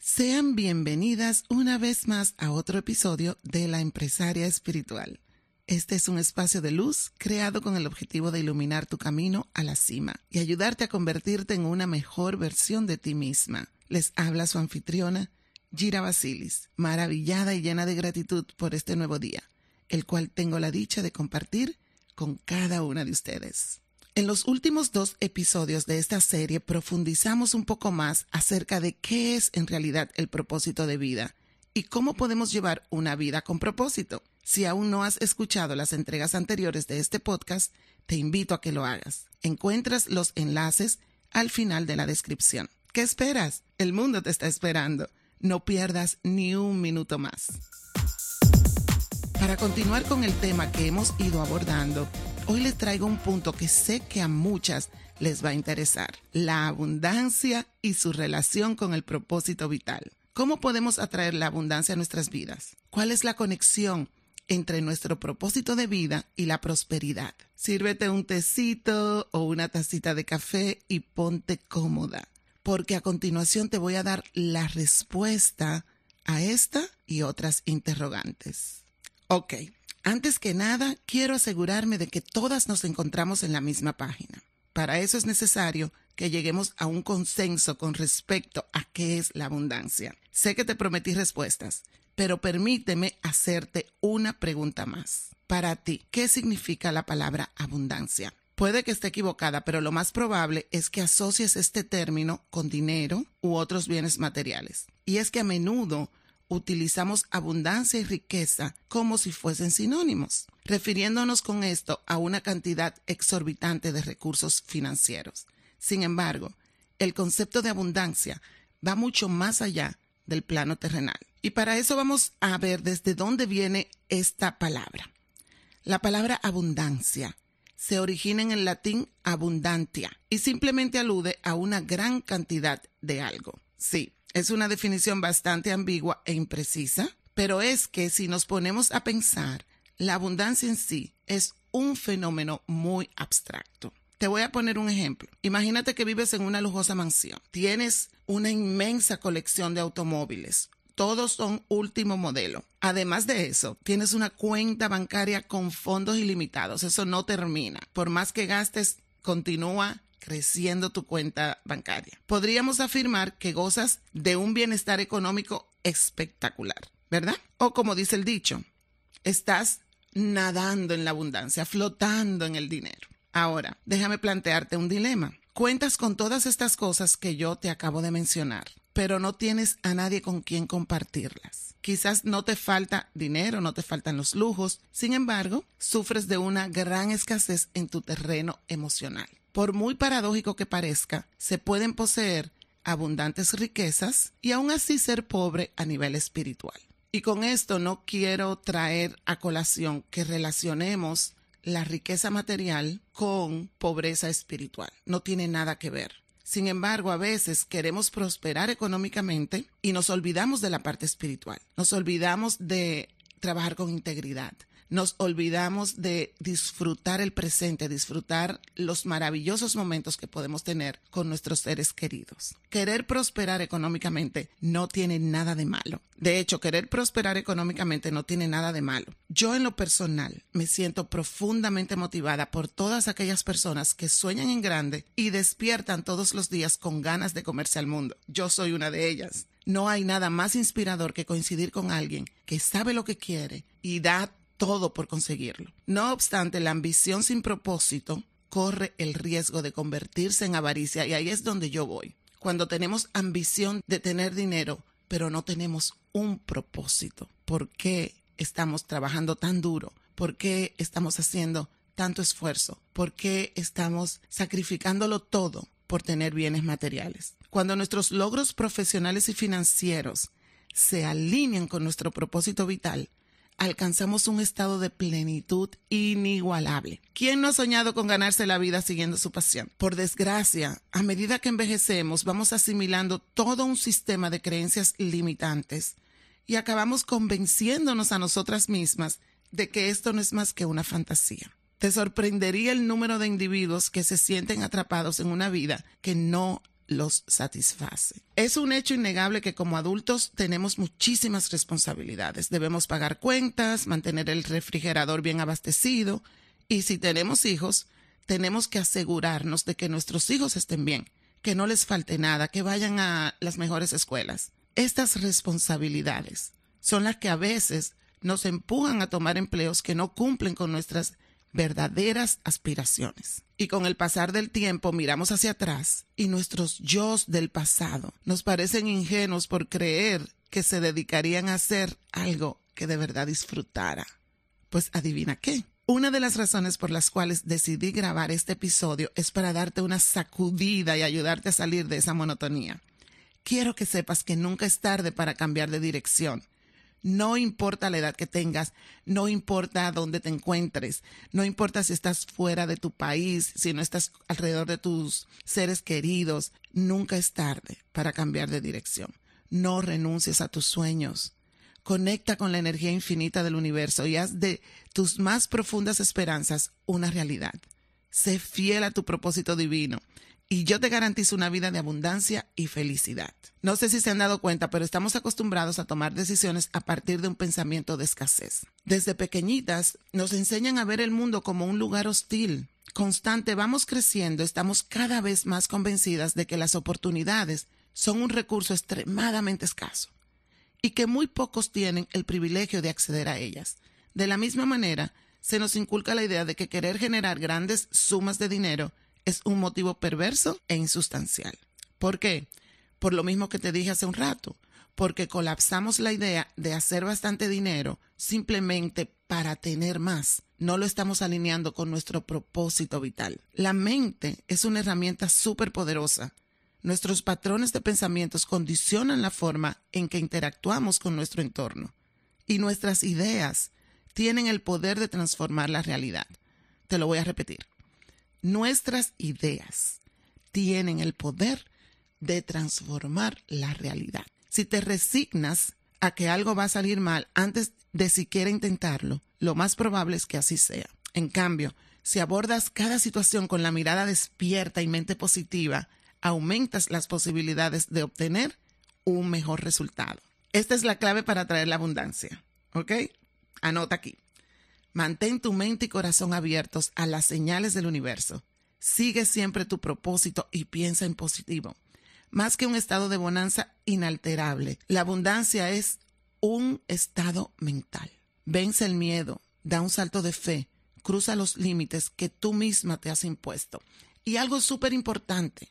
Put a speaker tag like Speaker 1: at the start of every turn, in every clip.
Speaker 1: Sean bienvenidas una vez más a otro episodio de La Empresaria Espiritual. Este es un espacio de luz creado con el objetivo de iluminar tu camino a la cima y ayudarte a convertirte en una mejor versión de ti misma. Les habla su anfitriona, Gira Basilis, maravillada y llena de gratitud por este nuevo día, el cual tengo la dicha de compartir con cada una de ustedes. En los últimos dos episodios de esta serie profundizamos un poco más acerca de qué es en realidad el propósito de vida y cómo podemos llevar una vida con propósito. Si aún no has escuchado las entregas anteriores de este podcast, te invito a que lo hagas. Encuentras los enlaces al final de la descripción. ¿Qué esperas? El mundo te está esperando. No pierdas ni un minuto más. Para continuar con el tema que hemos ido abordando, hoy les traigo un punto que sé que a muchas les va a interesar, la abundancia y su relación con el propósito vital. ¿Cómo podemos atraer la abundancia a nuestras vidas? ¿Cuál es la conexión entre nuestro propósito de vida y la prosperidad? Sírvete un tecito o una tacita de café y ponte cómoda, porque a continuación te voy a dar la respuesta a esta y otras interrogantes. Ok, antes que nada, quiero asegurarme de que todas nos encontramos en la misma página. Para eso es necesario que lleguemos a un consenso con respecto a qué es la abundancia. Sé que te prometí respuestas, pero permíteme hacerte una pregunta más. Para ti, ¿qué significa la palabra abundancia? Puede que esté equivocada, pero lo más probable es que asocies este término con dinero u otros bienes materiales. Y es que a menudo utilizamos abundancia y riqueza como si fuesen sinónimos, refiriéndonos con esto a una cantidad exorbitante de recursos financieros. Sin embargo, el concepto de abundancia va mucho más allá del plano terrenal. Y para eso vamos a ver desde dónde viene esta palabra. La palabra abundancia se origina en el latín abundantia y simplemente alude a una gran cantidad de algo. Sí, es una definición bastante ambigua e imprecisa, pero es que si nos ponemos a pensar, la abundancia en sí es un fenómeno muy abstracto. Te voy a poner un ejemplo. Imagínate que vives en una lujosa mansión. Tienes una inmensa colección de automóviles. Todos son último modelo. Además de eso, tienes una cuenta bancaria con fondos ilimitados. Eso no termina. Por más que gastes, continúa creciendo tu cuenta bancaria. Podríamos afirmar que gozas de un bienestar económico espectacular, ¿verdad? O como dice el dicho, estás nadando en la abundancia, flotando en el dinero. Ahora, déjame plantearte un dilema. Cuentas con todas estas cosas que yo te acabo de mencionar, pero no tienes a nadie con quien compartirlas. Quizás no te falta dinero, no te faltan los lujos, sin embargo, sufres de una gran escasez en tu terreno emocional. Por muy paradójico que parezca, se pueden poseer abundantes riquezas y aún así ser pobre a nivel espiritual. Y con esto no quiero traer a colación que relacionemos la riqueza material con pobreza espiritual. No tiene nada que ver. Sin embargo, a veces queremos prosperar económicamente y nos olvidamos de la parte espiritual. Nos olvidamos de trabajar con integridad nos olvidamos de disfrutar el presente, disfrutar los maravillosos momentos que podemos tener con nuestros seres queridos. Querer prosperar económicamente no tiene nada de malo. De hecho, querer prosperar económicamente no tiene nada de malo. Yo en lo personal me siento profundamente motivada por todas aquellas personas que sueñan en grande y despiertan todos los días con ganas de comerse al mundo. Yo soy una de ellas. No hay nada más inspirador que coincidir con alguien que sabe lo que quiere y da todo por conseguirlo. No obstante, la ambición sin propósito corre el riesgo de convertirse en avaricia y ahí es donde yo voy. Cuando tenemos ambición de tener dinero, pero no tenemos un propósito. ¿Por qué estamos trabajando tan duro? ¿Por qué estamos haciendo tanto esfuerzo? ¿Por qué estamos sacrificándolo todo por tener bienes materiales? Cuando nuestros logros profesionales y financieros se alinean con nuestro propósito vital, alcanzamos un estado de plenitud inigualable. ¿Quién no ha soñado con ganarse la vida siguiendo su pasión? Por desgracia, a medida que envejecemos, vamos asimilando todo un sistema de creencias limitantes y acabamos convenciéndonos a nosotras mismas de que esto no es más que una fantasía. Te sorprendería el número de individuos que se sienten atrapados en una vida que no los satisface. Es un hecho innegable que como adultos tenemos muchísimas responsabilidades. Debemos pagar cuentas, mantener el refrigerador bien abastecido y si tenemos hijos, tenemos que asegurarnos de que nuestros hijos estén bien, que no les falte nada, que vayan a las mejores escuelas. Estas responsabilidades son las que a veces nos empujan a tomar empleos que no cumplen con nuestras verdaderas aspiraciones. Y con el pasar del tiempo miramos hacia atrás y nuestros yo del pasado nos parecen ingenuos por creer que se dedicarían a hacer algo que de verdad disfrutara. Pues adivina qué. Una de las razones por las cuales decidí grabar este episodio es para darte una sacudida y ayudarte a salir de esa monotonía. Quiero que sepas que nunca es tarde para cambiar de dirección no importa la edad que tengas, no importa dónde te encuentres, no importa si estás fuera de tu país, si no estás alrededor de tus seres queridos, nunca es tarde para cambiar de dirección. No renuncies a tus sueños. Conecta con la energía infinita del universo y haz de tus más profundas esperanzas una realidad. Sé fiel a tu propósito divino y yo te garantizo una vida de abundancia y felicidad. No sé si se han dado cuenta, pero estamos acostumbrados a tomar decisiones a partir de un pensamiento de escasez. Desde pequeñitas nos enseñan a ver el mundo como un lugar hostil. Constante, vamos creciendo, estamos cada vez más convencidas de que las oportunidades son un recurso extremadamente escaso y que muy pocos tienen el privilegio de acceder a ellas. De la misma manera, se nos inculca la idea de que querer generar grandes sumas de dinero es un motivo perverso e insustancial. ¿Por qué? Por lo mismo que te dije hace un rato, porque colapsamos la idea de hacer bastante dinero simplemente para tener más. No lo estamos alineando con nuestro propósito vital. La mente es una herramienta súper poderosa. Nuestros patrones de pensamientos condicionan la forma en que interactuamos con nuestro entorno. Y nuestras ideas tienen el poder de transformar la realidad. Te lo voy a repetir. Nuestras ideas tienen el poder de transformar la realidad. Si te resignas a que algo va a salir mal antes de siquiera intentarlo, lo más probable es que así sea. En cambio, si abordas cada situación con la mirada despierta y mente positiva, aumentas las posibilidades de obtener un mejor resultado. Esta es la clave para atraer la abundancia. ¿Ok? Anota aquí. Mantén tu mente y corazón abiertos a las señales del universo. Sigue siempre tu propósito y piensa en positivo. Más que un estado de bonanza inalterable, la abundancia es un estado mental. Vence el miedo, da un salto de fe, cruza los límites que tú misma te has impuesto. Y algo súper importante,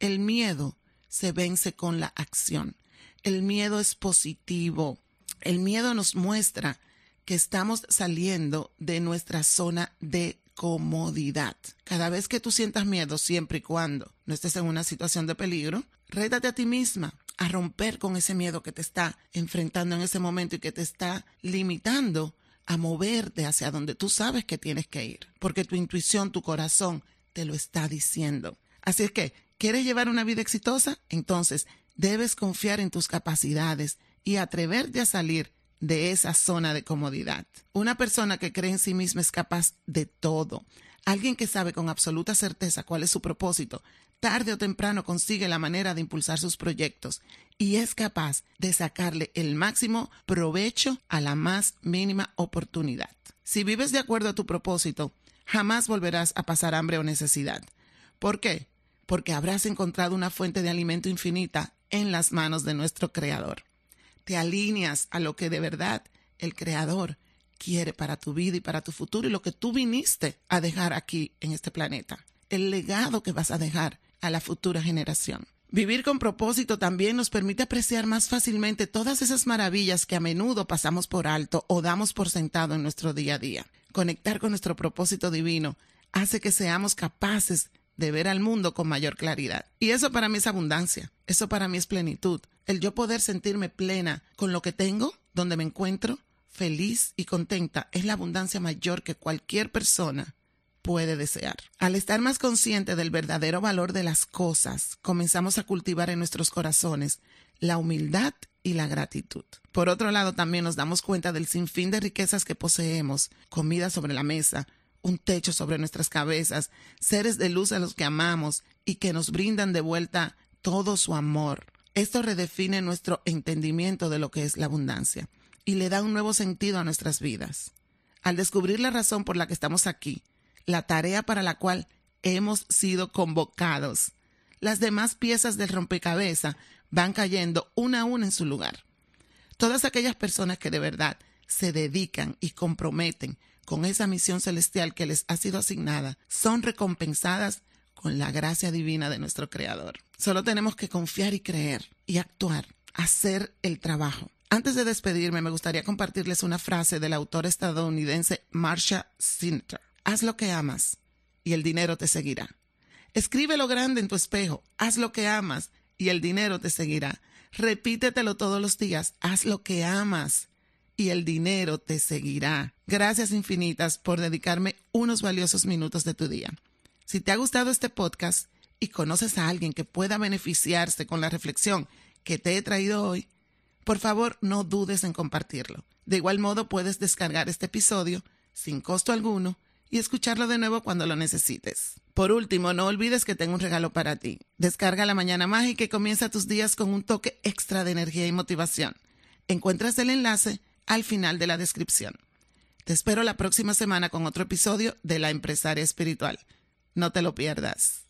Speaker 1: el miedo se vence con la acción. El miedo es positivo. El miedo nos muestra que estamos saliendo de nuestra zona de comodidad. Cada vez que tú sientas miedo, siempre y cuando no estés en una situación de peligro, rétate a ti misma a romper con ese miedo que te está enfrentando en ese momento y que te está limitando a moverte hacia donde tú sabes que tienes que ir, porque tu intuición, tu corazón te lo está diciendo. Así es que, ¿quieres llevar una vida exitosa? Entonces, debes confiar en tus capacidades y atreverte a salir de esa zona de comodidad. Una persona que cree en sí misma es capaz de todo. Alguien que sabe con absoluta certeza cuál es su propósito, tarde o temprano consigue la manera de impulsar sus proyectos y es capaz de sacarle el máximo provecho a la más mínima oportunidad. Si vives de acuerdo a tu propósito, jamás volverás a pasar hambre o necesidad. ¿Por qué? Porque habrás encontrado una fuente de alimento infinita en las manos de nuestro Creador te alineas a lo que de verdad el Creador quiere para tu vida y para tu futuro y lo que tú viniste a dejar aquí en este planeta, el legado que vas a dejar a la futura generación. Vivir con propósito también nos permite apreciar más fácilmente todas esas maravillas que a menudo pasamos por alto o damos por sentado en nuestro día a día. Conectar con nuestro propósito divino hace que seamos capaces de ver al mundo con mayor claridad. Y eso para mí es abundancia, eso para mí es plenitud, el yo poder sentirme plena con lo que tengo, donde me encuentro, feliz y contenta, es la abundancia mayor que cualquier persona puede desear. Al estar más consciente del verdadero valor de las cosas, comenzamos a cultivar en nuestros corazones la humildad y la gratitud. Por otro lado, también nos damos cuenta del sinfín de riquezas que poseemos, comida sobre la mesa, un techo sobre nuestras cabezas, seres de luz a los que amamos y que nos brindan de vuelta todo su amor. Esto redefine nuestro entendimiento de lo que es la abundancia y le da un nuevo sentido a nuestras vidas. Al descubrir la razón por la que estamos aquí, la tarea para la cual hemos sido convocados, las demás piezas del rompecabezas van cayendo una a una en su lugar. Todas aquellas personas que de verdad se dedican y comprometen con esa misión celestial que les ha sido asignada son recompensadas con la gracia divina de nuestro Creador. Solo tenemos que confiar y creer y actuar, hacer el trabajo. Antes de despedirme, me gustaría compartirles una frase del autor estadounidense Marsha Sinter. Haz lo que amas y el dinero te seguirá. Escribe lo grande en tu espejo. Haz lo que amas y el dinero te seguirá. Repítetelo todos los días. Haz lo que amas y el dinero te seguirá. Gracias infinitas por dedicarme unos valiosos minutos de tu día. Si te ha gustado este podcast y conoces a alguien que pueda beneficiarse con la reflexión que te he traído hoy, por favor no dudes en compartirlo. De igual modo puedes descargar este episodio sin costo alguno y escucharlo de nuevo cuando lo necesites. Por último, no olvides que tengo un regalo para ti. Descarga la mañana mágica y comienza tus días con un toque extra de energía y motivación. Encuentras el enlace al final de la descripción. Te espero la próxima semana con otro episodio de La Empresaria Espiritual. No te lo pierdas.